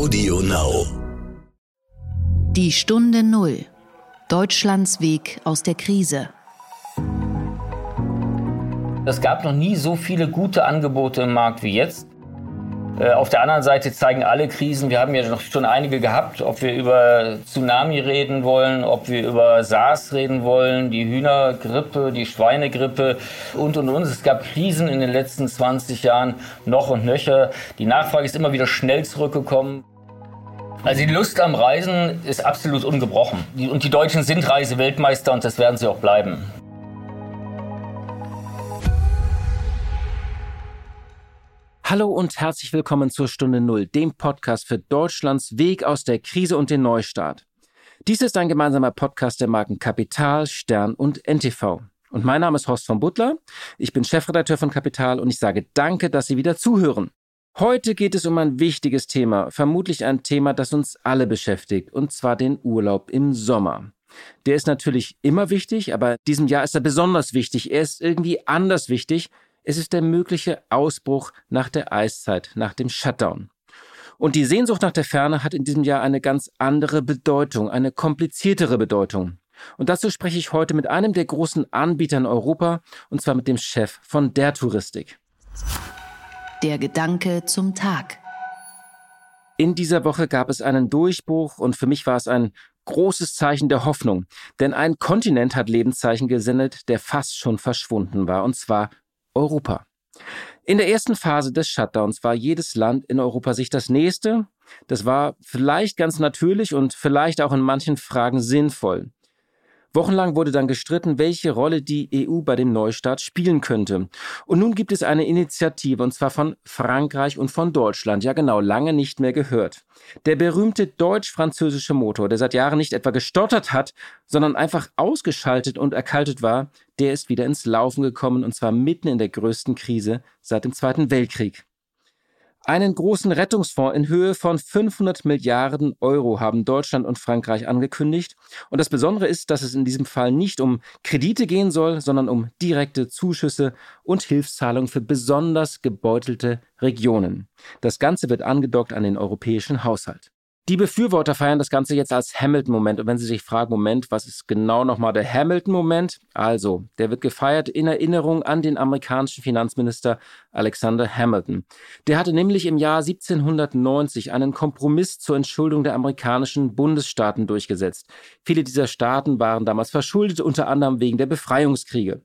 Audio Now. Die Stunde Null. Deutschlands Weg aus der Krise. Es gab noch nie so viele gute Angebote im Markt wie jetzt. Äh, auf der anderen Seite zeigen alle Krisen, wir haben ja noch schon einige gehabt, ob wir über Tsunami reden wollen, ob wir über SARS reden wollen, die Hühnergrippe, die Schweinegrippe und und und. Es gab Krisen in den letzten 20 Jahren noch und nöcher. Die Nachfrage ist immer wieder schnell zurückgekommen. Also die Lust am Reisen ist absolut ungebrochen. Und die Deutschen sind Reiseweltmeister und das werden sie auch bleiben. Hallo und herzlich willkommen zur Stunde Null, dem Podcast für Deutschlands Weg aus der Krise und den Neustart. Dies ist ein gemeinsamer Podcast der Marken Kapital, Stern und NTV. Und mein Name ist Horst von Butler. Ich bin Chefredakteur von Kapital und ich sage danke, dass Sie wieder zuhören. Heute geht es um ein wichtiges Thema, vermutlich ein Thema, das uns alle beschäftigt, und zwar den Urlaub im Sommer. Der ist natürlich immer wichtig, aber diesem Jahr ist er besonders wichtig. Er ist irgendwie anders wichtig, es ist der mögliche Ausbruch nach der Eiszeit, nach dem Shutdown. Und die Sehnsucht nach der Ferne hat in diesem Jahr eine ganz andere Bedeutung, eine kompliziertere Bedeutung. Und dazu spreche ich heute mit einem der großen Anbieter in Europa, und zwar mit dem Chef von der Touristik. Der Gedanke zum Tag. In dieser Woche gab es einen Durchbruch und für mich war es ein großes Zeichen der Hoffnung, denn ein Kontinent hat Lebenszeichen gesendet, der fast schon verschwunden war, und zwar Europa. In der ersten Phase des Shutdowns war jedes Land in Europa sich das nächste. Das war vielleicht ganz natürlich und vielleicht auch in manchen Fragen sinnvoll. Wochenlang wurde dann gestritten, welche Rolle die EU bei dem Neustart spielen könnte. Und nun gibt es eine Initiative, und zwar von Frankreich und von Deutschland. Ja genau, lange nicht mehr gehört. Der berühmte deutsch-französische Motor, der seit Jahren nicht etwa gestottert hat, sondern einfach ausgeschaltet und erkaltet war, der ist wieder ins Laufen gekommen, und zwar mitten in der größten Krise seit dem Zweiten Weltkrieg. Einen großen Rettungsfonds in Höhe von 500 Milliarden Euro haben Deutschland und Frankreich angekündigt. Und das Besondere ist, dass es in diesem Fall nicht um Kredite gehen soll, sondern um direkte Zuschüsse und Hilfszahlungen für besonders gebeutelte Regionen. Das Ganze wird angedockt an den europäischen Haushalt. Die Befürworter feiern das Ganze jetzt als Hamilton-Moment. Und wenn Sie sich fragen, Moment, was ist genau nochmal der Hamilton-Moment? Also, der wird gefeiert in Erinnerung an den amerikanischen Finanzminister Alexander Hamilton. Der hatte nämlich im Jahr 1790 einen Kompromiss zur Entschuldung der amerikanischen Bundesstaaten durchgesetzt. Viele dieser Staaten waren damals verschuldet, unter anderem wegen der Befreiungskriege.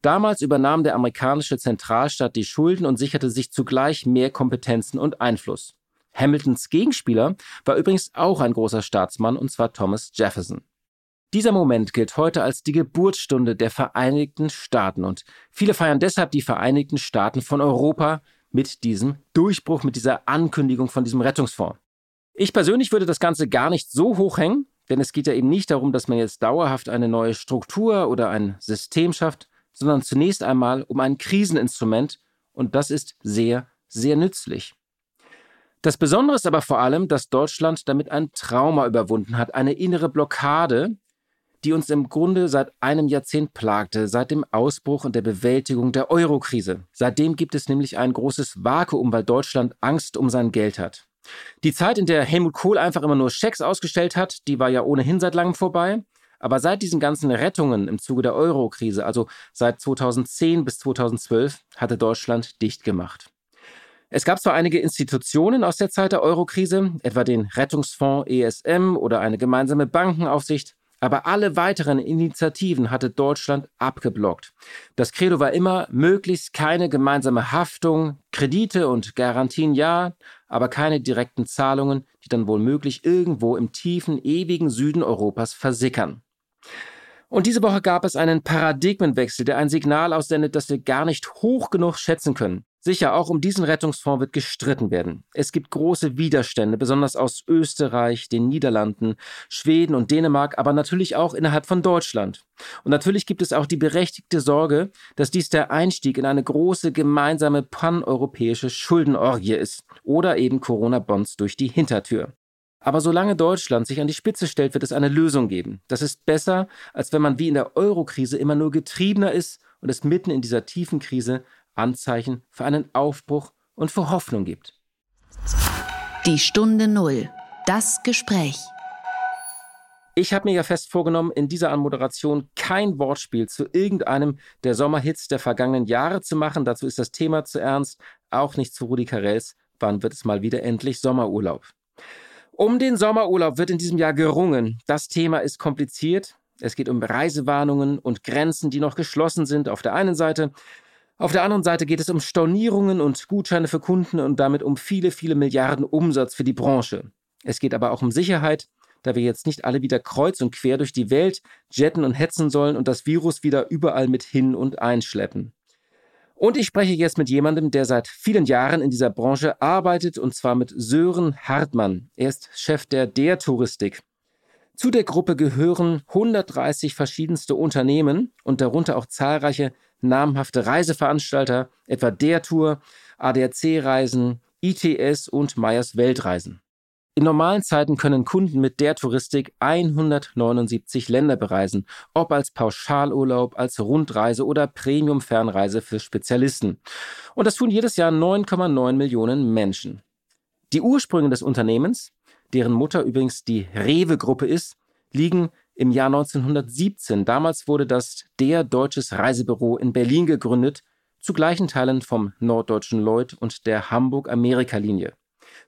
Damals übernahm der amerikanische Zentralstaat die Schulden und sicherte sich zugleich mehr Kompetenzen und Einfluss. Hamiltons Gegenspieler war übrigens auch ein großer Staatsmann, und zwar Thomas Jefferson. Dieser Moment gilt heute als die Geburtsstunde der Vereinigten Staaten und viele feiern deshalb die Vereinigten Staaten von Europa mit diesem Durchbruch, mit dieser Ankündigung von diesem Rettungsfonds. Ich persönlich würde das Ganze gar nicht so hoch hängen, denn es geht ja eben nicht darum, dass man jetzt dauerhaft eine neue Struktur oder ein System schafft, sondern zunächst einmal um ein Kriseninstrument und das ist sehr, sehr nützlich. Das Besondere ist aber vor allem, dass Deutschland damit ein Trauma überwunden hat, eine innere Blockade, die uns im Grunde seit einem Jahrzehnt plagte, seit dem Ausbruch und der Bewältigung der Eurokrise. Seitdem gibt es nämlich ein großes Vakuum, weil Deutschland Angst um sein Geld hat. Die Zeit, in der Helmut Kohl einfach immer nur Schecks ausgestellt hat, die war ja ohnehin seit langem vorbei. Aber seit diesen ganzen Rettungen im Zuge der Eurokrise, also seit 2010 bis 2012, hatte Deutschland dicht gemacht. Es gab zwar einige Institutionen aus der Zeit der Eurokrise, etwa den Rettungsfonds ESM oder eine gemeinsame Bankenaufsicht, aber alle weiteren Initiativen hatte Deutschland abgeblockt. Das Credo war immer, möglichst keine gemeinsame Haftung, Kredite und Garantien ja, aber keine direkten Zahlungen, die dann wohl möglich irgendwo im tiefen, ewigen Süden Europas versickern. Und diese Woche gab es einen Paradigmenwechsel, der ein Signal aussendet, das wir gar nicht hoch genug schätzen können. Sicher, auch um diesen Rettungsfonds wird gestritten werden. Es gibt große Widerstände, besonders aus Österreich, den Niederlanden, Schweden und Dänemark, aber natürlich auch innerhalb von Deutschland. Und natürlich gibt es auch die berechtigte Sorge, dass dies der Einstieg in eine große gemeinsame paneuropäische Schuldenorgie ist oder eben Corona-Bonds durch die Hintertür. Aber solange Deutschland sich an die Spitze stellt, wird es eine Lösung geben. Das ist besser, als wenn man wie in der Eurokrise immer nur getriebener ist und es mitten in dieser tiefen Krise Anzeichen für einen Aufbruch und für Hoffnung gibt. Die Stunde Null. Das Gespräch. Ich habe mir ja fest vorgenommen, in dieser Anmoderation kein Wortspiel zu irgendeinem der Sommerhits der vergangenen Jahre zu machen. Dazu ist das Thema zu ernst. Auch nicht zu Rudi Carells. Wann wird es mal wieder endlich Sommerurlaub? Um den Sommerurlaub wird in diesem Jahr gerungen. Das Thema ist kompliziert. Es geht um Reisewarnungen und Grenzen, die noch geschlossen sind auf der einen Seite. Auf der anderen Seite geht es um Stornierungen und Gutscheine für Kunden und damit um viele, viele Milliarden Umsatz für die Branche. Es geht aber auch um Sicherheit, da wir jetzt nicht alle wieder kreuz und quer durch die Welt jetten und hetzen sollen und das Virus wieder überall mit hin und einschleppen. Und ich spreche jetzt mit jemandem, der seit vielen Jahren in dieser Branche arbeitet, und zwar mit Sören Hartmann. Er ist Chef der Der Touristik. Zu der Gruppe gehören 130 verschiedenste Unternehmen und darunter auch zahlreiche namhafte Reiseveranstalter, etwa Der Tour, ADAC Reisen, ITS und Meyers Weltreisen. In normalen Zeiten können Kunden mit der Touristik 179 Länder bereisen, ob als Pauschalurlaub, als Rundreise oder Premium-Fernreise für Spezialisten. Und das tun jedes Jahr 9,9 Millionen Menschen. Die Ursprünge des Unternehmens, deren Mutter übrigens die Rewe-Gruppe ist, liegen im Jahr 1917. Damals wurde das der Deutsches Reisebüro in Berlin gegründet, zu gleichen Teilen vom Norddeutschen Lloyd und der Hamburg-Amerika-Linie.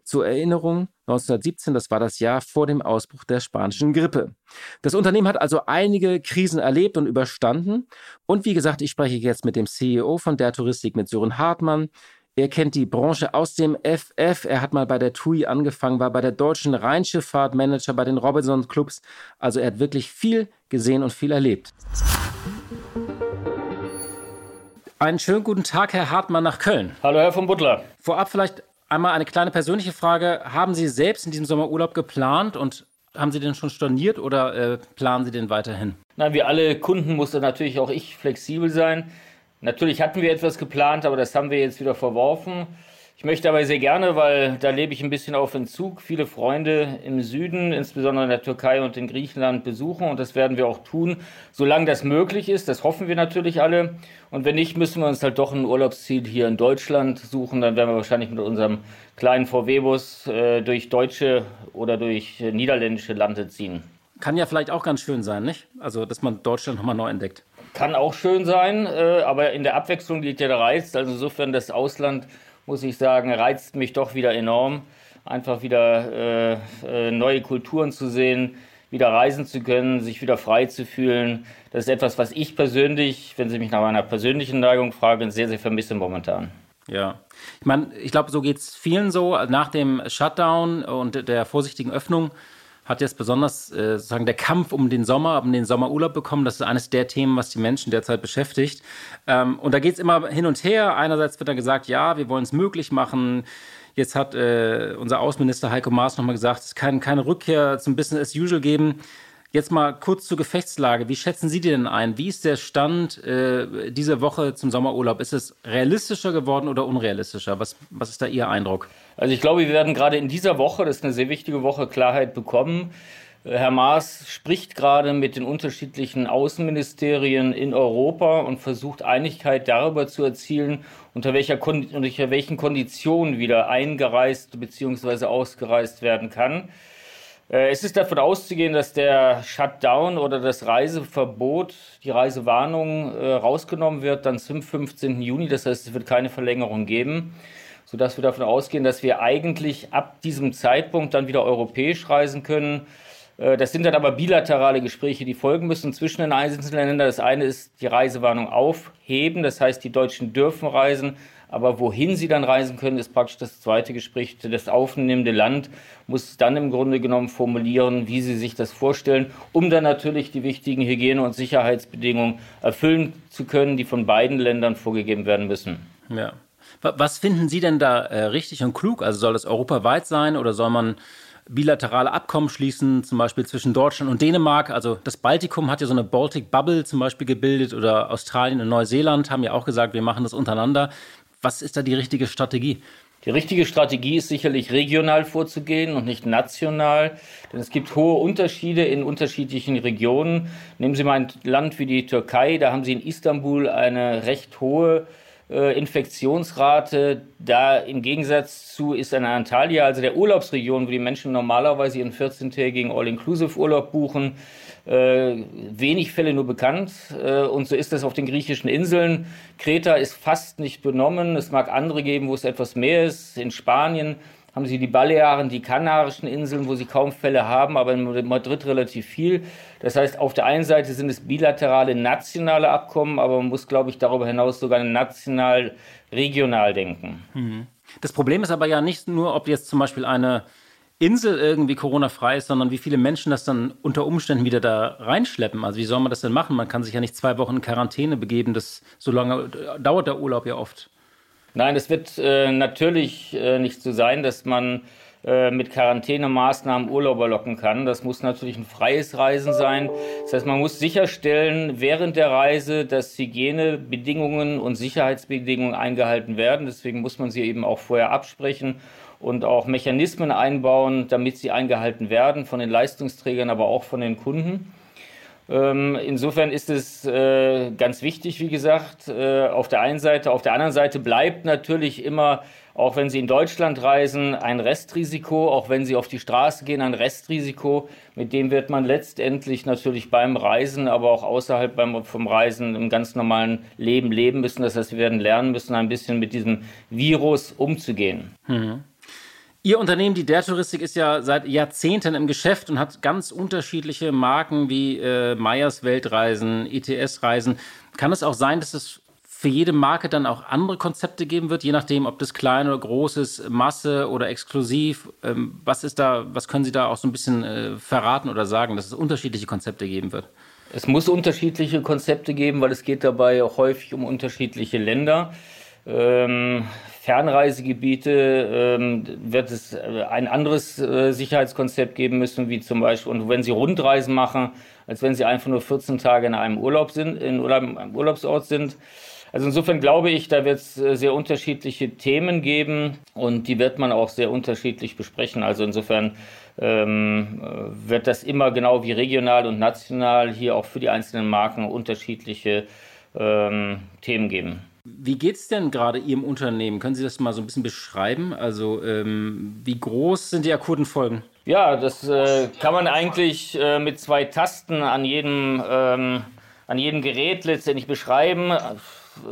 Zur Erinnerung, 1917, das war das Jahr vor dem Ausbruch der spanischen Grippe. Das Unternehmen hat also einige Krisen erlebt und überstanden. Und wie gesagt, ich spreche jetzt mit dem CEO von der Touristik, mit Sören Hartmann. Er kennt die Branche aus dem FF. Er hat mal bei der TUI angefangen, war bei der deutschen Rheinschifffahrt Manager bei den Robinson Clubs. Also er hat wirklich viel gesehen und viel erlebt. Einen schönen guten Tag, Herr Hartmann, nach Köln. Hallo, Herr von Butler. Vorab vielleicht Einmal eine kleine persönliche Frage. Haben Sie selbst in diesem Sommer Urlaub geplant und haben Sie den schon storniert oder äh, planen Sie den weiterhin? Nein, wie alle Kunden musste natürlich auch ich flexibel sein. Natürlich hatten wir etwas geplant, aber das haben wir jetzt wieder verworfen. Ich möchte aber sehr gerne, weil da lebe ich ein bisschen auf Entzug, viele Freunde im Süden, insbesondere in der Türkei und in Griechenland besuchen und das werden wir auch tun, solange das möglich ist. Das hoffen wir natürlich alle. Und wenn nicht, müssen wir uns halt doch ein Urlaubsziel hier in Deutschland suchen. Dann werden wir wahrscheinlich mit unserem kleinen VW-Bus äh, durch deutsche oder durch äh, niederländische Lande ziehen. Kann ja vielleicht auch ganz schön sein, nicht? Also, dass man Deutschland nochmal neu entdeckt. Kann auch schön sein, äh, aber in der Abwechslung liegt ja der Reiz. Also insofern das Ausland muss ich sagen, reizt mich doch wieder enorm, einfach wieder äh, äh, neue Kulturen zu sehen, wieder reisen zu können, sich wieder frei zu fühlen. Das ist etwas, was ich persönlich, wenn Sie mich nach meiner persönlichen Neigung fragen, sehr, sehr vermisse momentan. Ja, ich meine, ich glaube, so geht es vielen so. Nach dem Shutdown und der vorsichtigen Öffnung hat jetzt besonders äh, sozusagen der Kampf um den Sommer, um den Sommerurlaub bekommen. Das ist eines der Themen, was die Menschen derzeit beschäftigt. Ähm, und da geht es immer hin und her. Einerseits wird dann gesagt, ja, wir wollen es möglich machen. Jetzt hat äh, unser Außenminister Heiko Maas nochmal gesagt, es kann keine Rückkehr zum Business as usual geben. Jetzt mal kurz zur Gefechtslage. Wie schätzen Sie die denn ein? Wie ist der Stand äh, dieser Woche zum Sommerurlaub? Ist es realistischer geworden oder unrealistischer? Was, was ist da Ihr Eindruck? Also ich glaube, wir werden gerade in dieser Woche, das ist eine sehr wichtige Woche, Klarheit bekommen. Äh, Herr Maas spricht gerade mit den unterschiedlichen Außenministerien in Europa und versucht Einigkeit darüber zu erzielen, unter, welcher unter welchen Konditionen wieder eingereist bzw. ausgereist werden kann. Äh, es ist davon auszugehen, dass der Shutdown oder das Reiseverbot, die Reisewarnung äh, rausgenommen wird, dann zum 15. Juni. Das heißt, es wird keine Verlängerung geben, sodass wir davon ausgehen, dass wir eigentlich ab diesem Zeitpunkt dann wieder europäisch reisen können. Äh, das sind dann aber bilaterale Gespräche, die folgen müssen zwischen den einzelnen Ländern. Das eine ist die Reisewarnung aufheben, das heißt, die Deutschen dürfen reisen, aber wohin sie dann reisen können, ist praktisch das zweite Gespräch. Das aufnehmende Land muss dann im Grunde genommen formulieren, wie sie sich das vorstellen, um dann natürlich die wichtigen Hygiene- und Sicherheitsbedingungen erfüllen zu können, die von beiden Ländern vorgegeben werden müssen. Ja. Was finden Sie denn da äh, richtig und klug? Also soll das europaweit sein oder soll man bilaterale Abkommen schließen, zum Beispiel zwischen Deutschland und Dänemark. Also das Baltikum hat ja so eine Baltic Bubble zum Beispiel gebildet oder Australien und Neuseeland haben ja auch gesagt, wir machen das untereinander. Was ist da die richtige Strategie? Die richtige Strategie ist sicherlich regional vorzugehen und nicht national, denn es gibt hohe Unterschiede in unterschiedlichen Regionen. Nehmen Sie mal ein Land wie die Türkei, da haben Sie in Istanbul eine recht hohe äh, Infektionsrate. Da im Gegensatz zu ist in Antalya, also der Urlaubsregion, wo die Menschen normalerweise ihren 14-tägigen All-Inclusive-Urlaub buchen, äh, wenig Fälle nur bekannt. Äh, und so ist es auf den griechischen Inseln. Kreta ist fast nicht benommen. Es mag andere geben, wo es etwas mehr ist. In Spanien haben sie die Balearen, die Kanarischen Inseln, wo sie kaum Fälle haben, aber in Madrid relativ viel. Das heißt, auf der einen Seite sind es bilaterale nationale Abkommen, aber man muss, glaube ich, darüber hinaus sogar national, regional denken. Mhm. Das Problem ist aber ja nicht nur, ob jetzt zum Beispiel eine Insel irgendwie Corona-frei ist, sondern wie viele Menschen das dann unter Umständen wieder da reinschleppen. Also wie soll man das denn machen? Man kann sich ja nicht zwei Wochen in Quarantäne begeben. Das, so lange dauert der Urlaub ja oft. Nein, es wird äh, natürlich äh, nicht so sein, dass man äh, mit Quarantänemaßnahmen Urlauber locken kann. Das muss natürlich ein freies Reisen sein. Das heißt, man muss sicherstellen während der Reise, dass Hygienebedingungen und Sicherheitsbedingungen eingehalten werden. Deswegen muss man sie eben auch vorher absprechen und auch Mechanismen einbauen, damit sie eingehalten werden von den Leistungsträgern, aber auch von den Kunden. Ähm, insofern ist es äh, ganz wichtig, wie gesagt, äh, auf der einen Seite. Auf der anderen Seite bleibt natürlich immer, auch wenn Sie in Deutschland reisen, ein Restrisiko, auch wenn Sie auf die Straße gehen, ein Restrisiko. Mit dem wird man letztendlich natürlich beim Reisen, aber auch außerhalb beim, vom Reisen im ganz normalen Leben leben müssen. Das heißt, wir werden lernen müssen, ein bisschen mit diesem Virus umzugehen. Mhm. Ihr Unternehmen, die Der Touristik, ist ja seit Jahrzehnten im Geschäft und hat ganz unterschiedliche Marken wie äh, Meyers Weltreisen, ETS-Reisen. Kann es auch sein, dass es für jede Marke dann auch andere Konzepte geben wird, je nachdem, ob das klein oder groß ist, Masse oder exklusiv? Ähm, was ist da, was können Sie da auch so ein bisschen äh, verraten oder sagen, dass es unterschiedliche Konzepte geben wird? Es muss unterschiedliche Konzepte geben, weil es geht dabei auch häufig um unterschiedliche Länder. Ähm, Fernreisegebiete ähm, wird es äh, ein anderes äh, Sicherheitskonzept geben müssen, wie zum Beispiel, und wenn Sie Rundreisen machen, als wenn Sie einfach nur 14 Tage in einem Urlaub sind, in einem Urlaubsort sind. Also insofern glaube ich, da wird es äh, sehr unterschiedliche Themen geben und die wird man auch sehr unterschiedlich besprechen. Also insofern ähm, wird das immer genau wie regional und national hier auch für die einzelnen Marken unterschiedliche ähm, Themen geben. Wie geht es denn gerade Ihrem Unternehmen? Können Sie das mal so ein bisschen beschreiben? Also, ähm, wie groß sind die akuten Folgen? Ja, das äh, kann man eigentlich äh, mit zwei Tasten an jedem, ähm, an jedem Gerät letztendlich beschreiben.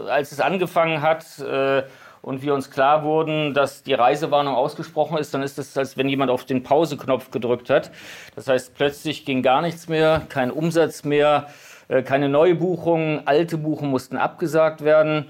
Als es angefangen hat äh, und wir uns klar wurden, dass die Reisewarnung ausgesprochen ist, dann ist es, als wenn jemand auf den Pause-Knopf gedrückt hat. Das heißt, plötzlich ging gar nichts mehr, kein Umsatz mehr. Äh, keine Neubuchungen, alte Buchungen mussten abgesagt werden.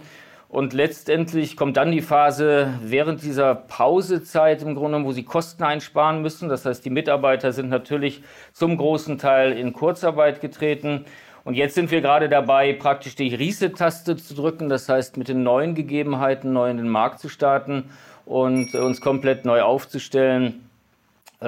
Und letztendlich kommt dann die Phase während dieser Pausezeit im Grunde, wo sie Kosten einsparen müssen. Das heißt, die Mitarbeiter sind natürlich zum großen Teil in Kurzarbeit getreten. Und jetzt sind wir gerade dabei, praktisch die Reset-Taste zu drücken. Das heißt, mit den neuen Gegebenheiten neu in den Markt zu starten und uns komplett neu aufzustellen äh,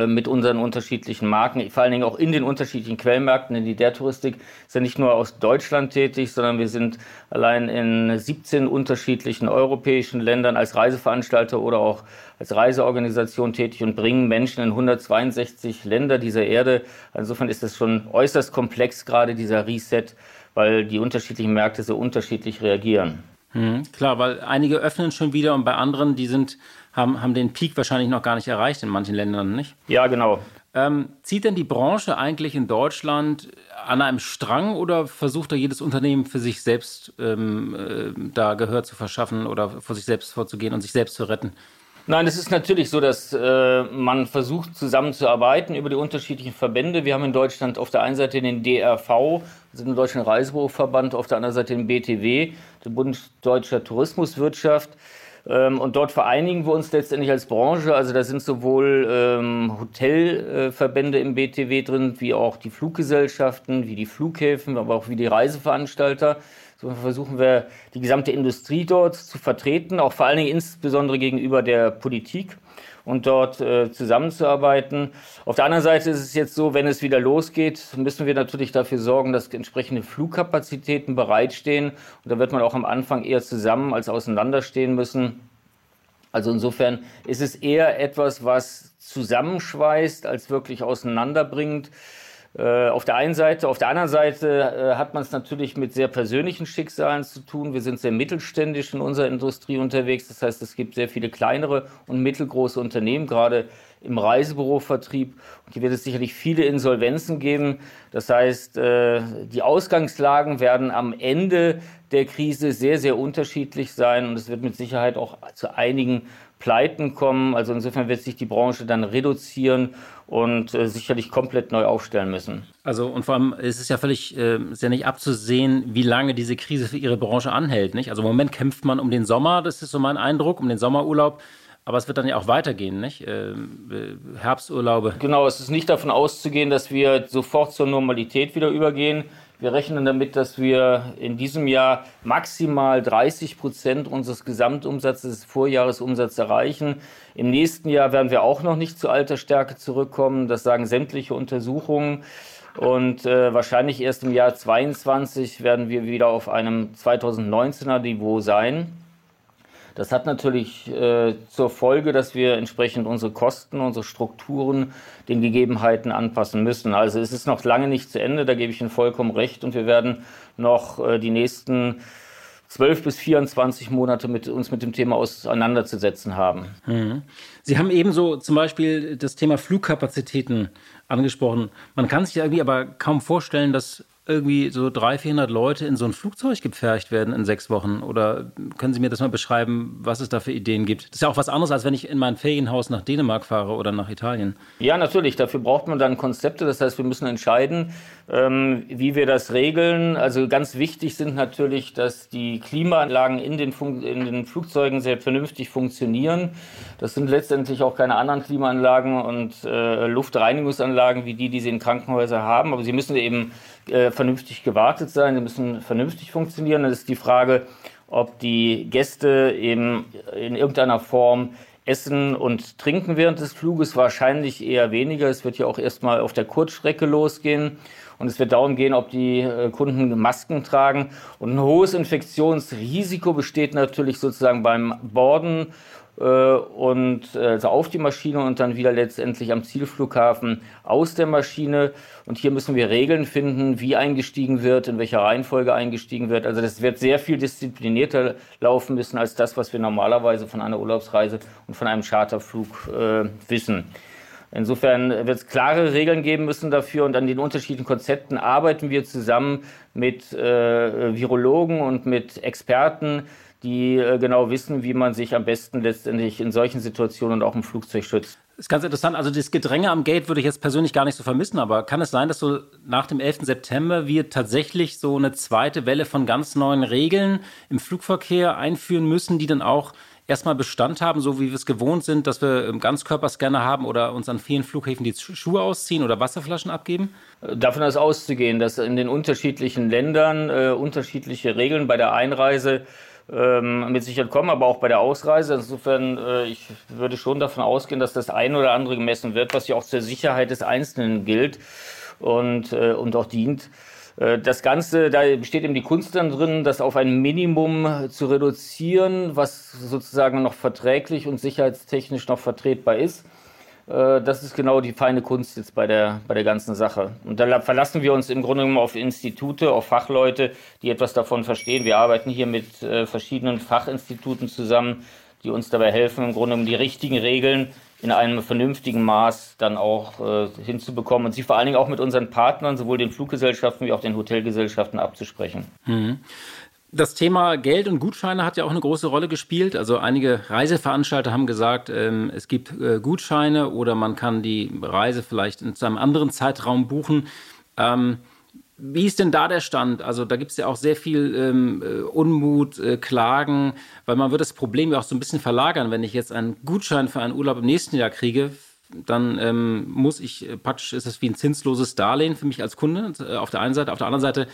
mit unseren unterschiedlichen Marken, vor allen Dingen auch in den unterschiedlichen Quellmärkten, denn die der Touristik ist ja nicht nur aus Deutschland tätig, sondern wir sind allein in 17 unterschiedlichen europäischen Ländern als Reiseveranstalter oder auch als Reiseorganisation tätig und bringen Menschen in 162 Länder dieser Erde. Insofern ist es schon äußerst komplex, gerade dieser Reset, weil die unterschiedlichen Märkte so unterschiedlich reagieren. Mhm, klar, weil einige öffnen schon wieder und bei anderen, die sind haben, haben den Peak wahrscheinlich noch gar nicht erreicht in manchen Ländern, nicht? Ja, genau. Ähm, zieht denn die Branche eigentlich in Deutschland an einem Strang oder versucht da jedes Unternehmen für sich selbst ähm, äh, da Gehör zu verschaffen oder vor sich selbst vorzugehen und sich selbst zu retten? Nein, es ist natürlich so, dass äh, man versucht zusammenzuarbeiten über die unterschiedlichen Verbände. Wir haben in Deutschland auf der einen Seite den DRV, also den Deutschen Reisebüroverband, auf der anderen Seite den BTW, den Bund Deutscher Tourismuswirtschaft. Ähm, und dort vereinigen wir uns letztendlich als Branche. Also da sind sowohl ähm, Hotelverbände im BTW drin, wie auch die Fluggesellschaften, wie die Flughäfen, aber auch wie die Reiseveranstalter. So versuchen wir die gesamte Industrie dort zu vertreten, auch vor allen Dingen insbesondere gegenüber der Politik und dort äh, zusammenzuarbeiten. Auf der anderen Seite ist es jetzt so, wenn es wieder losgeht, müssen wir natürlich dafür sorgen, dass entsprechende Flugkapazitäten bereitstehen. Und da wird man auch am Anfang eher zusammen als auseinanderstehen müssen. Also insofern ist es eher etwas, was zusammenschweißt, als wirklich auseinanderbringt. Äh, auf der einen Seite, auf der anderen Seite äh, hat man es natürlich mit sehr persönlichen Schicksalen zu tun. Wir sind sehr mittelständisch in unserer Industrie unterwegs. Das heißt, es gibt sehr viele kleinere und mittelgroße Unternehmen, gerade im Reisebürovertrieb. Und hier wird es sicherlich viele Insolvenzen geben. Das heißt, äh, die Ausgangslagen werden am Ende der Krise sehr, sehr unterschiedlich sein und es wird mit Sicherheit auch zu einigen Pleiten kommen. Also insofern wird sich die Branche dann reduzieren und äh, sicherlich komplett neu aufstellen müssen. Also und vor allem ist es ja völlig äh, ist ja nicht abzusehen, wie lange diese Krise für Ihre Branche anhält. Nicht? Also im Moment kämpft man um den Sommer, das ist so mein Eindruck, um den Sommerurlaub. Aber es wird dann ja auch weitergehen, nicht? Äh, Herbsturlaube. Genau, es ist nicht davon auszugehen, dass wir sofort zur Normalität wieder übergehen. Wir rechnen damit, dass wir in diesem Jahr maximal 30 Prozent unseres Gesamtumsatzes des Vorjahresumsatzes erreichen. Im nächsten Jahr werden wir auch noch nicht zu alter Stärke zurückkommen. Das sagen sämtliche Untersuchungen. Und äh, wahrscheinlich erst im Jahr 2022 werden wir wieder auf einem 2019er Niveau sein. Das hat natürlich äh, zur Folge, dass wir entsprechend unsere Kosten, unsere Strukturen den Gegebenheiten anpassen müssen. Also es ist noch lange nicht zu Ende, da gebe ich Ihnen vollkommen recht. Und wir werden noch äh, die nächsten 12 bis 24 Monate mit uns mit dem Thema auseinanderzusetzen haben. Mhm. Sie haben ebenso zum Beispiel das Thema Flugkapazitäten angesprochen. Man kann sich irgendwie aber kaum vorstellen, dass irgendwie so 300, 400 Leute in so ein Flugzeug gepfercht werden in sechs Wochen? Oder können Sie mir das mal beschreiben, was es da für Ideen gibt? Das ist ja auch was anderes, als wenn ich in mein Ferienhaus nach Dänemark fahre oder nach Italien. Ja, natürlich. Dafür braucht man dann Konzepte. Das heißt, wir müssen entscheiden, ähm, wie wir das regeln. Also ganz wichtig sind natürlich, dass die Klimaanlagen in den, in den Flugzeugen sehr vernünftig funktionieren. Das sind letztendlich auch keine anderen Klimaanlagen und äh, Luftreinigungsanlagen wie die, die Sie in Krankenhäusern haben. Aber sie müssen eben äh, vernünftig gewartet sein, sie müssen vernünftig funktionieren. Das ist die Frage, ob die Gäste eben in irgendeiner Form essen und trinken während des Fluges. Wahrscheinlich eher weniger. Es wird ja auch erstmal auf der Kurzstrecke losgehen. Und es wird darum gehen, ob die äh, Kunden Masken tragen. Und ein hohes Infektionsrisiko besteht natürlich sozusagen beim Borden und also auf die Maschine und dann wieder letztendlich am Zielflughafen aus der Maschine. Und hier müssen wir Regeln finden, wie eingestiegen wird, in welcher Reihenfolge eingestiegen wird. Also das wird sehr viel disziplinierter laufen müssen als das, was wir normalerweise von einer Urlaubsreise und von einem Charterflug äh, wissen. Insofern wird es klare Regeln geben müssen dafür und an den unterschiedlichen Konzepten arbeiten wir zusammen mit äh, Virologen und mit Experten, die äh, genau wissen, wie man sich am besten letztendlich in solchen Situationen und auch im Flugzeug schützt. Das ist ganz interessant. Also das Gedränge am Gate würde ich jetzt persönlich gar nicht so vermissen, aber kann es sein, dass so nach dem 11. September wir tatsächlich so eine zweite Welle von ganz neuen Regeln im Flugverkehr einführen müssen, die dann auch erstmal Bestand haben, so wie wir es gewohnt sind, dass wir Ganzkörperscanner haben oder uns an vielen Flughäfen die Schuhe ausziehen oder Wasserflaschen abgeben? Davon ist auszugehen, dass in den unterschiedlichen Ländern äh, unterschiedliche Regeln bei der Einreise ähm, mit Sicherheit kommen, aber auch bei der Ausreise. Insofern, äh, ich würde schon davon ausgehen, dass das ein oder andere gemessen wird, was ja auch zur Sicherheit des Einzelnen gilt und, äh, und auch dient. Äh, das Ganze, da besteht eben die Kunst dann drin, das auf ein Minimum zu reduzieren, was sozusagen noch verträglich und sicherheitstechnisch noch vertretbar ist. Äh, das ist genau die feine Kunst jetzt bei der, bei der ganzen Sache. Und da verlassen wir uns im Grunde genommen auf Institute, auf Fachleute, die etwas davon verstehen. Wir arbeiten hier mit äh, verschiedenen Fachinstituten zusammen, die uns dabei helfen, im Grunde genommen die richtigen Regeln in einem vernünftigen Maß dann auch äh, hinzubekommen und sie vor allen Dingen auch mit unseren Partnern, sowohl den Fluggesellschaften wie auch den Hotelgesellschaften abzusprechen. Mhm. Das Thema Geld und Gutscheine hat ja auch eine große Rolle gespielt. Also einige Reiseveranstalter haben gesagt, ähm, es gibt äh, Gutscheine oder man kann die Reise vielleicht in einem anderen Zeitraum buchen. Ähm, wie ist denn da der Stand? Also da gibt es ja auch sehr viel ähm, äh, Unmut, äh, Klagen, weil man wird das Problem ja auch so ein bisschen verlagern. Wenn ich jetzt einen Gutschein für einen Urlaub im nächsten Jahr kriege, dann ähm, muss ich äh, praktisch, ist das wie ein zinsloses Darlehen für mich als Kunde äh, auf der einen Seite. Auf der anderen Seite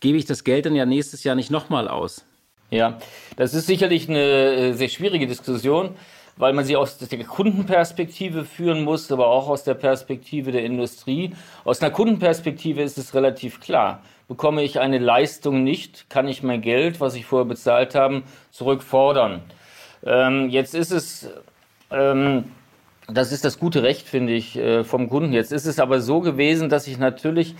gebe ich das Geld dann ja nächstes Jahr nicht nochmal aus. Ja, das ist sicherlich eine äh, sehr schwierige Diskussion, weil man sie aus der Kundenperspektive führen muss, aber auch aus der Perspektive der Industrie. Aus einer Kundenperspektive ist es relativ klar. Bekomme ich eine Leistung nicht, kann ich mein Geld, was ich vorher bezahlt habe, zurückfordern. Ähm, jetzt ist es ähm, Das ist das gute Recht, finde ich, äh, vom Kunden. Jetzt ist es aber so gewesen, dass sich natürlich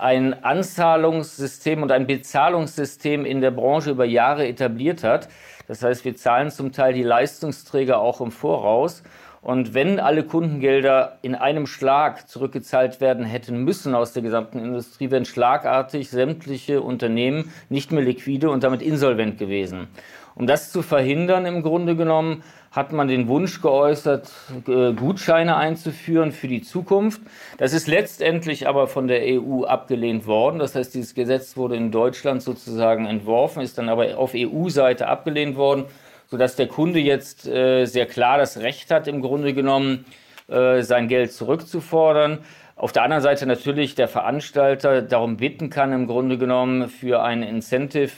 ein Anzahlungssystem und ein Bezahlungssystem in der Branche über Jahre etabliert hat. Das heißt, wir zahlen zum Teil die Leistungsträger auch im Voraus. Und wenn alle Kundengelder in einem Schlag zurückgezahlt werden hätten müssen aus der gesamten Industrie, wären schlagartig sämtliche Unternehmen nicht mehr liquide und damit insolvent gewesen. Um das zu verhindern, im Grunde genommen, hat man den Wunsch geäußert, äh, Gutscheine einzuführen für die Zukunft. Das ist letztendlich aber von der EU abgelehnt worden. Das heißt, dieses Gesetz wurde in Deutschland sozusagen entworfen, ist dann aber auf EU-Seite abgelehnt worden, sodass der Kunde jetzt äh, sehr klar das Recht hat, im Grunde genommen äh, sein Geld zurückzufordern. Auf der anderen Seite natürlich der Veranstalter darum bitten kann, im Grunde genommen für ein Incentive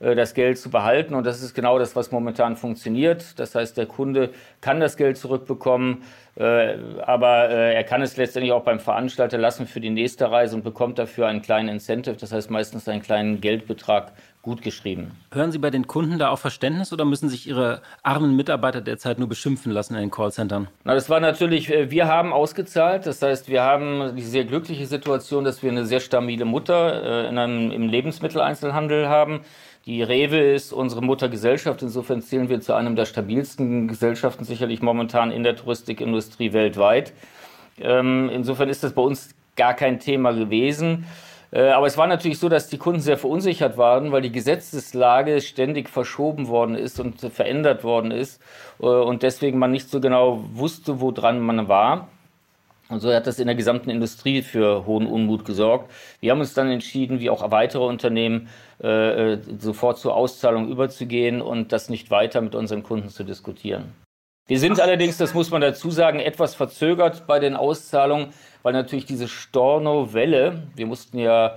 das Geld zu behalten. Und das ist genau das, was momentan funktioniert. Das heißt, der Kunde kann das Geld zurückbekommen, äh, aber äh, er kann es letztendlich auch beim Veranstalter lassen für die nächste Reise und bekommt dafür einen kleinen Incentive, das heißt meistens einen kleinen Geldbetrag gut geschrieben. Hören Sie bei den Kunden da auch Verständnis oder müssen sich Ihre armen Mitarbeiter derzeit nur beschimpfen lassen in den Callcentern? Na, das war natürlich, wir haben ausgezahlt. Das heißt, wir haben die sehr glückliche Situation, dass wir eine sehr stabile Mutter in einem, im Lebensmitteleinzelhandel haben die Rewe ist unsere Muttergesellschaft. Insofern zählen wir zu einem der stabilsten Gesellschaften sicherlich momentan in der Touristikindustrie weltweit. Ähm, insofern ist das bei uns gar kein Thema gewesen. Äh, aber es war natürlich so, dass die Kunden sehr verunsichert waren, weil die Gesetzeslage ständig verschoben worden ist und verändert worden ist äh, und deswegen man nicht so genau wusste, woran man war. Und so hat das in der gesamten Industrie für hohen Unmut gesorgt. Wir haben uns dann entschieden, wie auch weitere Unternehmen, äh, äh, sofort zur Auszahlung überzugehen und das nicht weiter mit unseren Kunden zu diskutieren. Wir sind allerdings, das muss man dazu sagen, etwas verzögert bei den Auszahlungen, weil natürlich diese Storno-Welle, wir mussten ja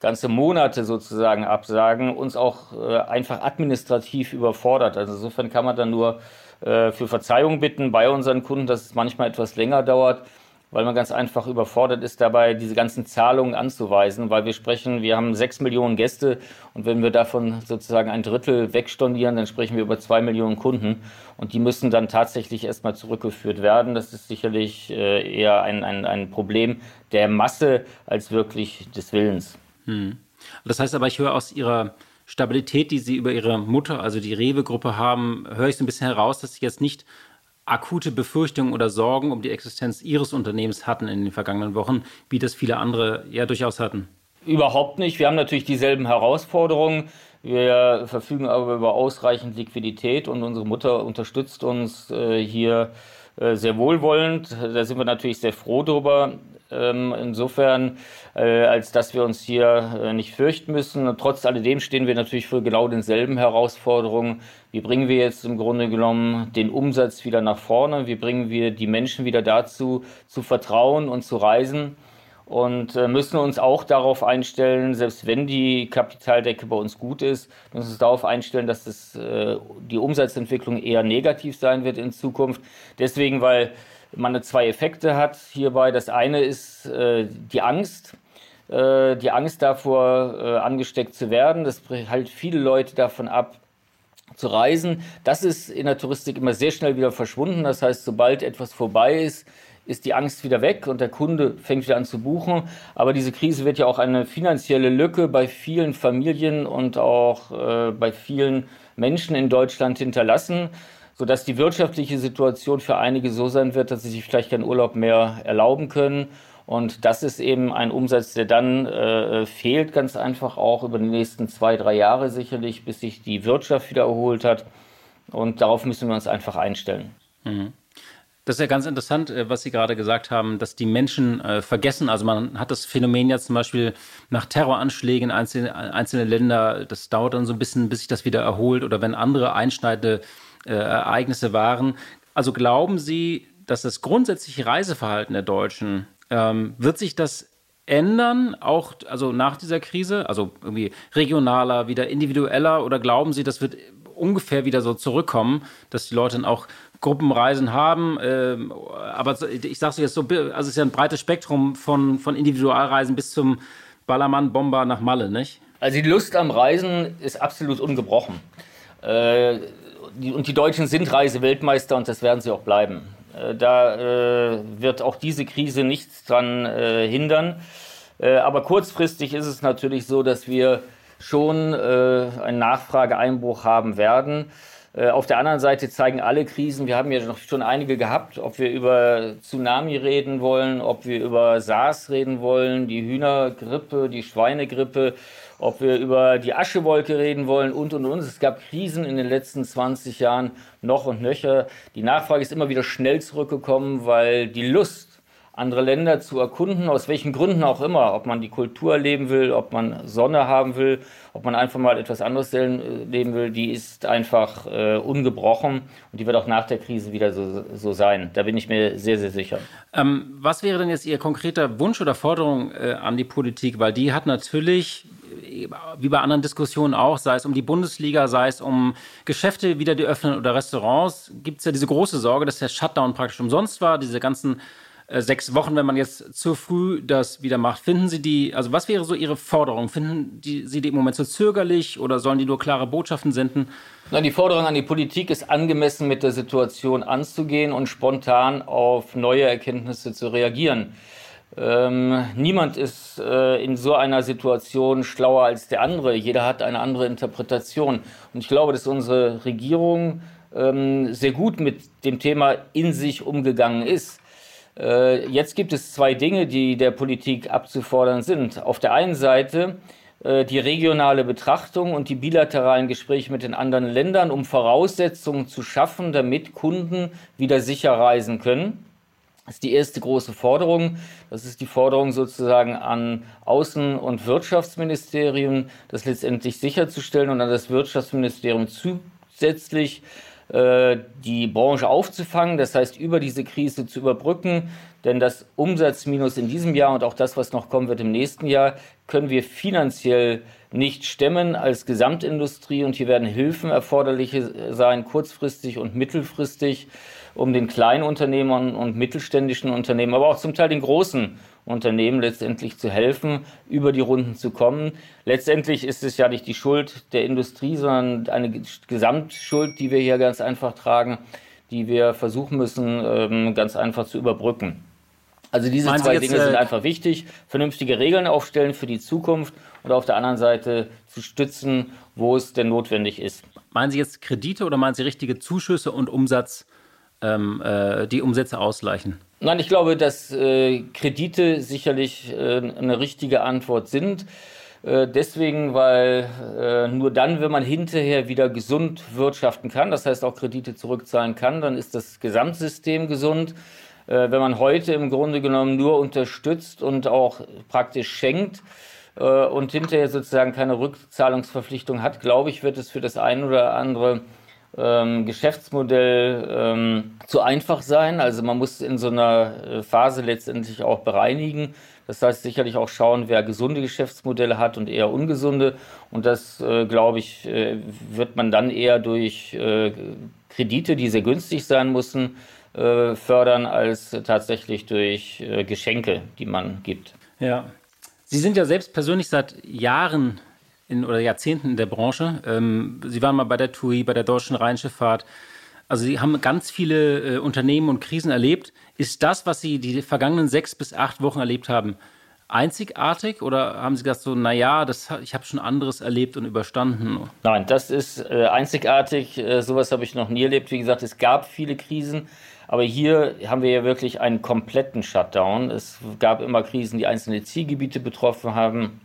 ganze Monate sozusagen absagen, uns auch äh, einfach administrativ überfordert. Also insofern kann man dann nur äh, für Verzeihung bitten bei unseren Kunden, dass es manchmal etwas länger dauert weil man ganz einfach überfordert ist, dabei diese ganzen Zahlungen anzuweisen, weil wir sprechen, wir haben sechs Millionen Gäste und wenn wir davon sozusagen ein Drittel wegstornieren, dann sprechen wir über zwei Millionen Kunden und die müssen dann tatsächlich erstmal zurückgeführt werden. Das ist sicherlich äh, eher ein, ein, ein Problem der Masse als wirklich des Willens. Hm. Das heißt aber, ich höre aus Ihrer Stabilität, die Sie über Ihre Mutter, also die Rewe-Gruppe haben, höre ich so ein bisschen heraus, dass Sie jetzt nicht akute Befürchtungen oder Sorgen um die Existenz Ihres Unternehmens hatten in den vergangenen Wochen, wie das viele andere ja durchaus hatten? Überhaupt nicht. Wir haben natürlich dieselben Herausforderungen. Wir verfügen aber über ausreichend Liquidität und unsere Mutter unterstützt uns äh, hier äh, sehr wohlwollend. Da sind wir natürlich sehr froh drüber. Ähm, insofern, äh, als dass wir uns hier äh, nicht fürchten müssen. Trotz alledem stehen wir natürlich für genau denselben Herausforderungen. Wie bringen wir jetzt im Grunde genommen den Umsatz wieder nach vorne? Wie bringen wir die Menschen wieder dazu, zu vertrauen und zu reisen? und äh, müssen uns auch darauf einstellen, selbst wenn die Kapitaldecke bei uns gut ist, müssen wir uns darauf einstellen, dass das, die Umsatzentwicklung eher negativ sein wird in Zukunft. Deswegen, weil man zwei Effekte hat hierbei. Das eine ist äh, die Angst. Äh, die Angst davor, äh, angesteckt zu werden. Das hält viele Leute davon ab, zu reisen. Das ist in der Touristik immer sehr schnell wieder verschwunden. Das heißt, sobald etwas vorbei ist, ist die Angst wieder weg und der Kunde fängt wieder an zu buchen. Aber diese Krise wird ja auch eine finanzielle Lücke bei vielen Familien und auch äh, bei vielen Menschen in Deutschland hinterlassen sodass die wirtschaftliche Situation für einige so sein wird, dass sie sich vielleicht keinen Urlaub mehr erlauben können. Und das ist eben ein Umsatz, der dann äh, fehlt, ganz einfach auch über die nächsten zwei, drei Jahre sicherlich, bis sich die Wirtschaft wieder erholt hat. Und darauf müssen wir uns einfach einstellen. Mhm. Das ist ja ganz interessant, äh, was Sie gerade gesagt haben, dass die Menschen äh, vergessen. Also man hat das Phänomen ja zum Beispiel nach Terroranschlägen in einzelne, einzelne Länder, das dauert dann so ein bisschen, bis sich das wieder erholt oder wenn andere einschneidende äh, Ereignisse waren. Also glauben Sie, dass das grundsätzliche Reiseverhalten der Deutschen, ähm, wird sich das ändern, auch also nach dieser Krise? Also irgendwie regionaler, wieder individueller? Oder glauben Sie, das wird ungefähr wieder so zurückkommen, dass die Leute dann auch Gruppenreisen haben? Ähm, aber ich sage es jetzt so, also es ist ja ein breites Spektrum von, von Individualreisen bis zum Ballermann-Bomber nach Malle, nicht? Also die Lust am Reisen ist absolut ungebrochen. Äh, und die Deutschen sind Reiseweltmeister und das werden sie auch bleiben. Äh, da äh, wird auch diese Krise nichts dran äh, hindern. Äh, aber kurzfristig ist es natürlich so, dass wir schon äh, einen Nachfrageeinbruch haben werden. Äh, auf der anderen Seite zeigen alle Krisen, wir haben ja noch schon einige gehabt, ob wir über Tsunami reden wollen, ob wir über SARS reden wollen, die Hühnergrippe, die Schweinegrippe, ob wir über die Aschewolke reden wollen und und und. Es gab Krisen in den letzten 20 Jahren noch und nöcher. Die Nachfrage ist immer wieder schnell zurückgekommen, weil die Lust andere Länder zu erkunden, aus welchen Gründen auch immer, ob man die Kultur erleben will, ob man Sonne haben will, ob man einfach mal etwas anderes leben will, die ist einfach äh, ungebrochen und die wird auch nach der Krise wieder so, so sein. Da bin ich mir sehr, sehr sicher. Ähm, was wäre denn jetzt Ihr konkreter Wunsch oder Forderung äh, an die Politik? Weil die hat natürlich wie bei anderen Diskussionen auch, sei es um die Bundesliga, sei es um Geschäfte wieder die öffnen oder Restaurants, gibt es ja diese große Sorge, dass der Shutdown praktisch umsonst war, diese ganzen äh, sechs Wochen, wenn man jetzt zu früh das wieder macht. Finden Sie die, also was wäre so Ihre Forderung? Finden die, Sie die im Moment so zögerlich oder sollen die nur klare Botschaften senden? Na, die Forderung an die Politik ist angemessen mit der Situation anzugehen und spontan auf neue Erkenntnisse zu reagieren. Ähm, niemand ist äh, in so einer Situation schlauer als der andere. Jeder hat eine andere Interpretation. Und ich glaube, dass unsere Regierung ähm, sehr gut mit dem Thema in sich umgegangen ist. Äh, jetzt gibt es zwei Dinge, die der Politik abzufordern sind. Auf der einen Seite äh, die regionale Betrachtung und die bilateralen Gespräche mit den anderen Ländern, um Voraussetzungen zu schaffen, damit Kunden wieder sicher reisen können. Das ist die erste große Forderung. Das ist die Forderung sozusagen an Außen- und Wirtschaftsministerien, das letztendlich sicherzustellen und an das Wirtschaftsministerium zusätzlich äh, die Branche aufzufangen, das heißt über diese Krise zu überbrücken. Denn das Umsatzminus in diesem Jahr und auch das, was noch kommen wird im nächsten Jahr, können wir finanziell nicht stemmen als Gesamtindustrie. Und hier werden Hilfen erforderlich sein, kurzfristig und mittelfristig, um den Kleinunternehmern und mittelständischen Unternehmen, aber auch zum Teil den großen Unternehmen letztendlich zu helfen, über die Runden zu kommen. Letztendlich ist es ja nicht die Schuld der Industrie, sondern eine Gesamtschuld, die wir hier ganz einfach tragen, die wir versuchen müssen, ähm, ganz einfach zu überbrücken. Also diese Meinen zwei Dinge sind äh, einfach wichtig. Vernünftige Regeln aufstellen für die Zukunft und auf der anderen Seite zu stützen, wo es denn notwendig ist. Meinen Sie jetzt Kredite oder meinen Sie richtige Zuschüsse und Umsatz, ähm, äh, die Umsätze ausgleichen? Nein, ich glaube, dass äh, Kredite sicherlich äh, eine richtige Antwort sind. Äh, deswegen, weil äh, nur dann, wenn man hinterher wieder gesund wirtschaften kann, das heißt auch Kredite zurückzahlen kann, dann ist das Gesamtsystem gesund. Äh, wenn man heute im Grunde genommen nur unterstützt und auch praktisch schenkt, und hinterher sozusagen keine Rückzahlungsverpflichtung hat, glaube ich, wird es für das ein oder andere ähm, Geschäftsmodell ähm, zu einfach sein. Also man muss in so einer äh, Phase letztendlich auch bereinigen. Das heißt sicherlich auch schauen, wer gesunde Geschäftsmodelle hat und eher ungesunde. Und das, äh, glaube ich, äh, wird man dann eher durch äh, Kredite, die sehr günstig sein müssen, äh, fördern, als tatsächlich durch äh, Geschenke, die man gibt. Ja. Sie sind ja selbst persönlich seit Jahren in, oder Jahrzehnten in der Branche. Ähm, Sie waren mal bei der TUI, bei der Deutschen Rheinschifffahrt. Also Sie haben ganz viele äh, Unternehmen und Krisen erlebt. Ist das, was Sie die vergangenen sechs bis acht Wochen erlebt haben, einzigartig oder haben Sie gesagt so, naja, das, ich habe schon anderes erlebt und überstanden? Nein, das ist äh, einzigartig. Äh, sowas habe ich noch nie erlebt. Wie gesagt, es gab viele Krisen, aber hier haben wir ja wirklich einen kompletten Shutdown. Es gab immer Krisen, die einzelne Zielgebiete betroffen haben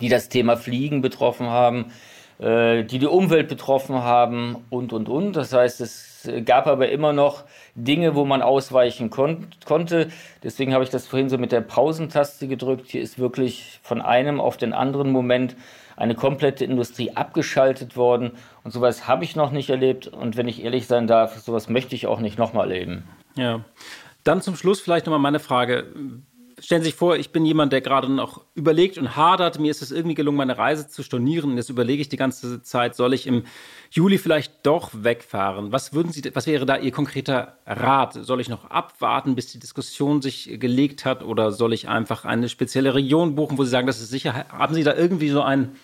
die das Thema Fliegen betroffen haben, äh, die die Umwelt betroffen haben und, und, und. Das heißt, es gab aber immer noch Dinge, wo man ausweichen kon konnte. Deswegen habe ich das vorhin so mit der Pausentaste gedrückt. Hier ist wirklich von einem auf den anderen Moment eine komplette Industrie abgeschaltet worden. Und sowas habe ich noch nicht erlebt. Und wenn ich ehrlich sein darf, sowas möchte ich auch nicht nochmal erleben. Ja. Dann zum Schluss vielleicht nochmal meine Frage stellen Sie sich vor, ich bin jemand, der gerade noch überlegt und hadert. Mir ist es irgendwie gelungen, meine Reise zu stornieren. Und jetzt überlege ich die ganze Zeit, soll ich im Juli vielleicht doch wegfahren? Was würden Sie, was wäre da Ihr konkreter Rat? Soll ich noch abwarten, bis die Diskussion sich gelegt hat? Oder soll ich einfach eine spezielle Region buchen, wo Sie sagen, das ist sicher? Haben Sie da irgendwie so einen,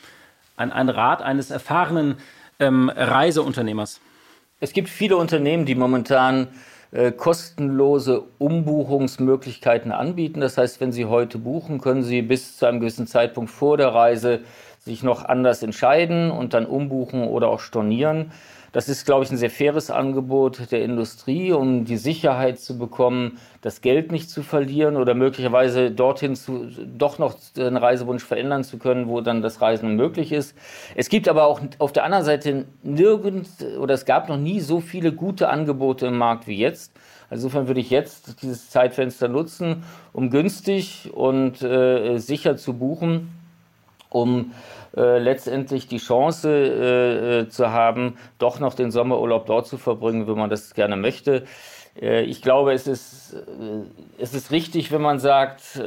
einen, einen Rat eines erfahrenen ähm, Reiseunternehmers? Es gibt viele Unternehmen, die momentan äh, kostenlose Umbuchungsmöglichkeiten anbieten. Das heißt, wenn Sie heute buchen, können Sie bis zu einem gewissen Zeitpunkt vor der Reise sich noch anders entscheiden und dann umbuchen oder auch stornieren. Das ist, glaube ich, ein sehr faires Angebot der Industrie, um die Sicherheit zu bekommen, das Geld nicht zu verlieren oder möglicherweise dorthin zu, doch noch einen Reisewunsch verändern zu können, wo dann das Reisen möglich ist. Es gibt aber auch auf der anderen Seite nirgend oder es gab noch nie so viele gute Angebote im Markt wie jetzt. Insofern würde ich jetzt dieses Zeitfenster nutzen, um günstig und äh, sicher zu buchen, um äh, letztendlich die Chance äh, äh, zu haben, doch noch den Sommerurlaub dort zu verbringen, wenn man das gerne möchte. Äh, ich glaube, es ist, äh, es ist richtig, wenn man sagt,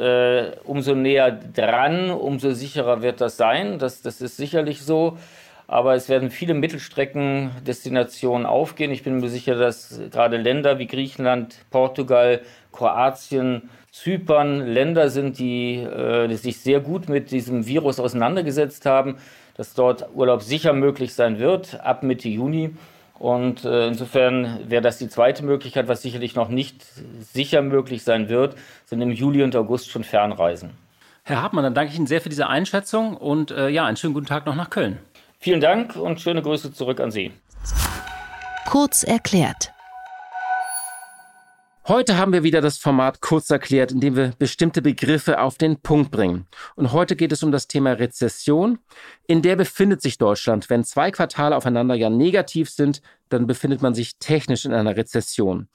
umso näher dran, umso sicherer wird das sein. Das, das ist sicherlich so. Aber es werden viele Mittelstreckendestinationen aufgehen. Ich bin mir sicher, dass gerade Länder wie Griechenland, Portugal, Kroatien, Zypern Länder sind, die, äh, die sich sehr gut mit diesem Virus auseinandergesetzt haben, dass dort Urlaub sicher möglich sein wird ab Mitte Juni. Und äh, insofern wäre das die zweite Möglichkeit, was sicherlich noch nicht sicher möglich sein wird, sind im Juli und August schon Fernreisen. Herr Hartmann, dann danke ich Ihnen sehr für diese Einschätzung und äh, ja, einen schönen guten Tag noch nach Köln. Vielen Dank und schöne Grüße zurück an Sie. Kurz erklärt. Heute haben wir wieder das Format kurz erklärt, in dem wir bestimmte Begriffe auf den Punkt bringen. Und heute geht es um das Thema Rezession. In der befindet sich Deutschland. Wenn zwei Quartale aufeinander ja negativ sind, dann befindet man sich technisch in einer Rezession.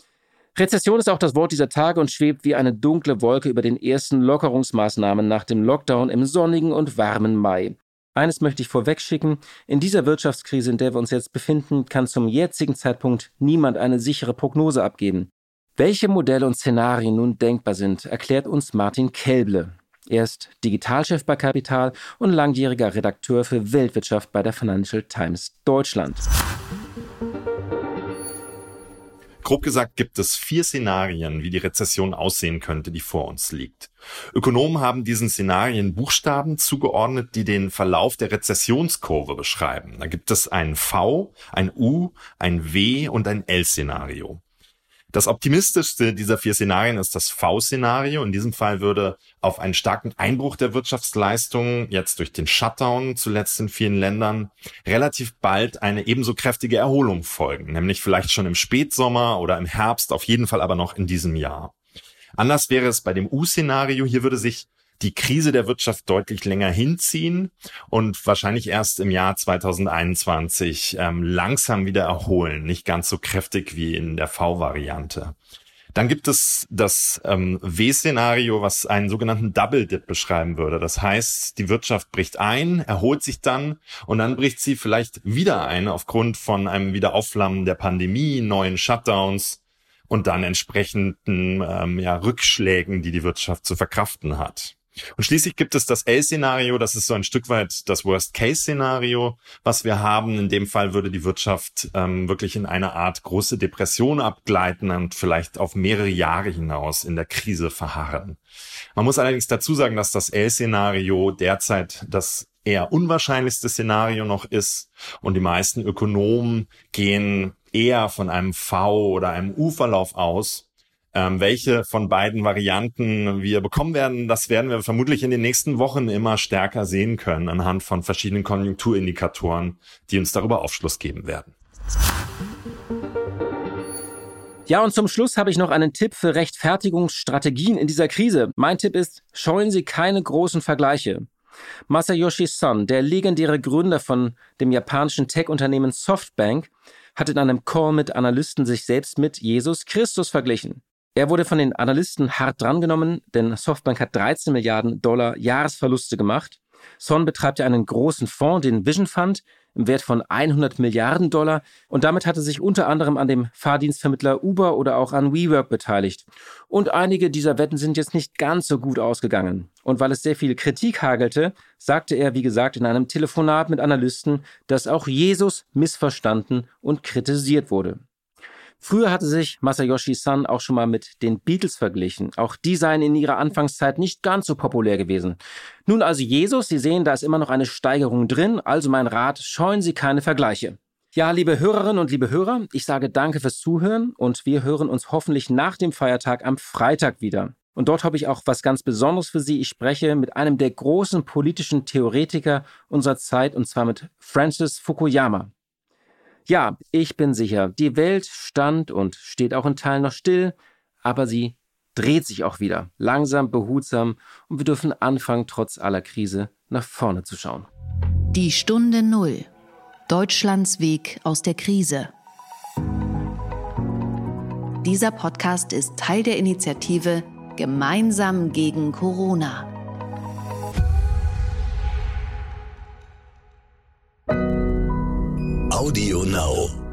Rezession ist auch das Wort dieser Tage und schwebt wie eine dunkle Wolke über den ersten Lockerungsmaßnahmen nach dem Lockdown im sonnigen und warmen Mai. Eines möchte ich vorwegschicken. In dieser Wirtschaftskrise, in der wir uns jetzt befinden, kann zum jetzigen Zeitpunkt niemand eine sichere Prognose abgeben. Welche Modelle und Szenarien nun denkbar sind, erklärt uns Martin Kelble. Er ist Digitalchef bei Kapital und langjähriger Redakteur für Weltwirtschaft bei der Financial Times Deutschland. Grob gesagt gibt es vier Szenarien, wie die Rezession aussehen könnte, die vor uns liegt. Ökonomen haben diesen Szenarien Buchstaben zugeordnet, die den Verlauf der Rezessionskurve beschreiben. Da gibt es ein V, ein U, ein W und ein L-Szenario. Das optimistischste dieser vier Szenarien ist das V-Szenario. In diesem Fall würde auf einen starken Einbruch der Wirtschaftsleistungen, jetzt durch den Shutdown zuletzt in vielen Ländern, relativ bald eine ebenso kräftige Erholung folgen, nämlich vielleicht schon im Spätsommer oder im Herbst, auf jeden Fall aber noch in diesem Jahr. Anders wäre es bei dem U-Szenario. Hier würde sich die Krise der Wirtschaft deutlich länger hinziehen und wahrscheinlich erst im Jahr 2021 ähm, langsam wieder erholen, nicht ganz so kräftig wie in der V-Variante. Dann gibt es das ähm, W-Szenario, was einen sogenannten Double Dip beschreiben würde. Das heißt, die Wirtschaft bricht ein, erholt sich dann und dann bricht sie vielleicht wieder ein aufgrund von einem Wiederaufflammen der Pandemie, neuen Shutdowns und dann entsprechenden ähm, ja, Rückschlägen, die die Wirtschaft zu verkraften hat. Und schließlich gibt es das L-Szenario, das ist so ein Stück weit das Worst-Case-Szenario, was wir haben. In dem Fall würde die Wirtschaft ähm, wirklich in eine Art große Depression abgleiten und vielleicht auf mehrere Jahre hinaus in der Krise verharren. Man muss allerdings dazu sagen, dass das L-Szenario derzeit das eher unwahrscheinlichste Szenario noch ist und die meisten Ökonomen gehen eher von einem V oder einem U-Verlauf aus ähm, welche von beiden Varianten wir bekommen werden, das werden wir vermutlich in den nächsten Wochen immer stärker sehen können anhand von verschiedenen Konjunkturindikatoren, die uns darüber Aufschluss geben werden. Ja, und zum Schluss habe ich noch einen Tipp für Rechtfertigungsstrategien in dieser Krise. Mein Tipp ist, scheuen Sie keine großen Vergleiche. Masayoshi Son, der legendäre Gründer von dem japanischen Tech-Unternehmen Softbank, hat in einem Call mit Analysten sich selbst mit Jesus Christus verglichen. Er wurde von den Analysten hart drangenommen, denn Softbank hat 13 Milliarden Dollar Jahresverluste gemacht. Son betreibt ja einen großen Fonds, den Vision Fund, im Wert von 100 Milliarden Dollar und damit hatte sich unter anderem an dem Fahrdienstvermittler Uber oder auch an WeWork beteiligt. Und einige dieser Wetten sind jetzt nicht ganz so gut ausgegangen. Und weil es sehr viel Kritik hagelte, sagte er, wie gesagt, in einem Telefonat mit Analysten, dass auch Jesus missverstanden und kritisiert wurde. Früher hatte sich Masayoshi Son auch schon mal mit den Beatles verglichen. Auch die seien in ihrer Anfangszeit nicht ganz so populär gewesen. Nun also Jesus, Sie sehen, da ist immer noch eine Steigerung drin, also mein Rat, scheuen Sie keine Vergleiche. Ja, liebe Hörerinnen und liebe Hörer, ich sage danke fürs Zuhören und wir hören uns hoffentlich nach dem Feiertag am Freitag wieder. Und dort habe ich auch was ganz Besonderes für Sie. Ich spreche mit einem der großen politischen Theoretiker unserer Zeit und zwar mit Francis Fukuyama. Ja, ich bin sicher, die Welt stand und steht auch in Teilen noch still, aber sie dreht sich auch wieder, langsam, behutsam und wir dürfen anfangen, trotz aller Krise nach vorne zu schauen. Die Stunde Null. Deutschlands Weg aus der Krise. Dieser Podcast ist Teil der Initiative Gemeinsam gegen Corona. Audio Now.